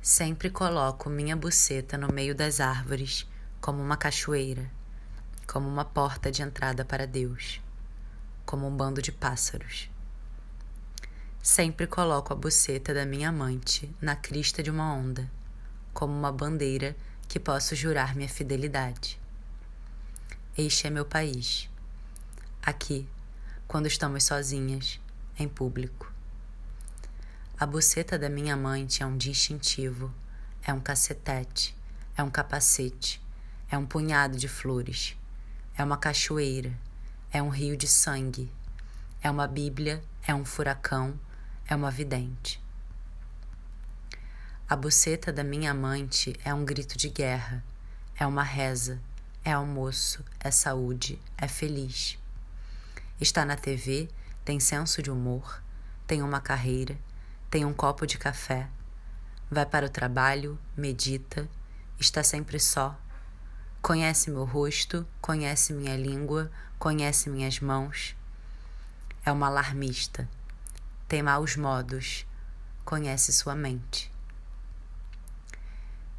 Sempre coloco minha buceta no meio das árvores, como uma cachoeira, como uma porta de entrada para Deus, como um bando de pássaros. Sempre coloco a buceta da minha amante na crista de uma onda, como uma bandeira que posso jurar minha fidelidade. Este é meu país. Aqui, quando estamos sozinhas, em público. A buceta da minha amante é um distintivo, é um cacetete, é um capacete, é um punhado de flores, é uma cachoeira, é um rio de sangue, é uma Bíblia, é um furacão, é uma vidente. A buceta da minha amante é um grito de guerra, é uma reza, é almoço, é saúde, é feliz. Está na TV, tem senso de humor, tem uma carreira tem um copo de café, vai para o trabalho, medita, está sempre só. Conhece meu rosto, conhece minha língua, conhece minhas mãos. É uma alarmista, tem maus modos, conhece sua mente.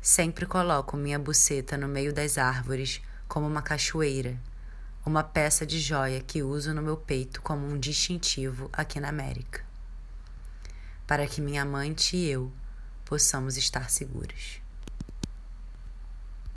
Sempre coloco minha buceta no meio das árvores como uma cachoeira, uma peça de joia que uso no meu peito como um distintivo aqui na América para que minha amante e eu possamos estar seguros.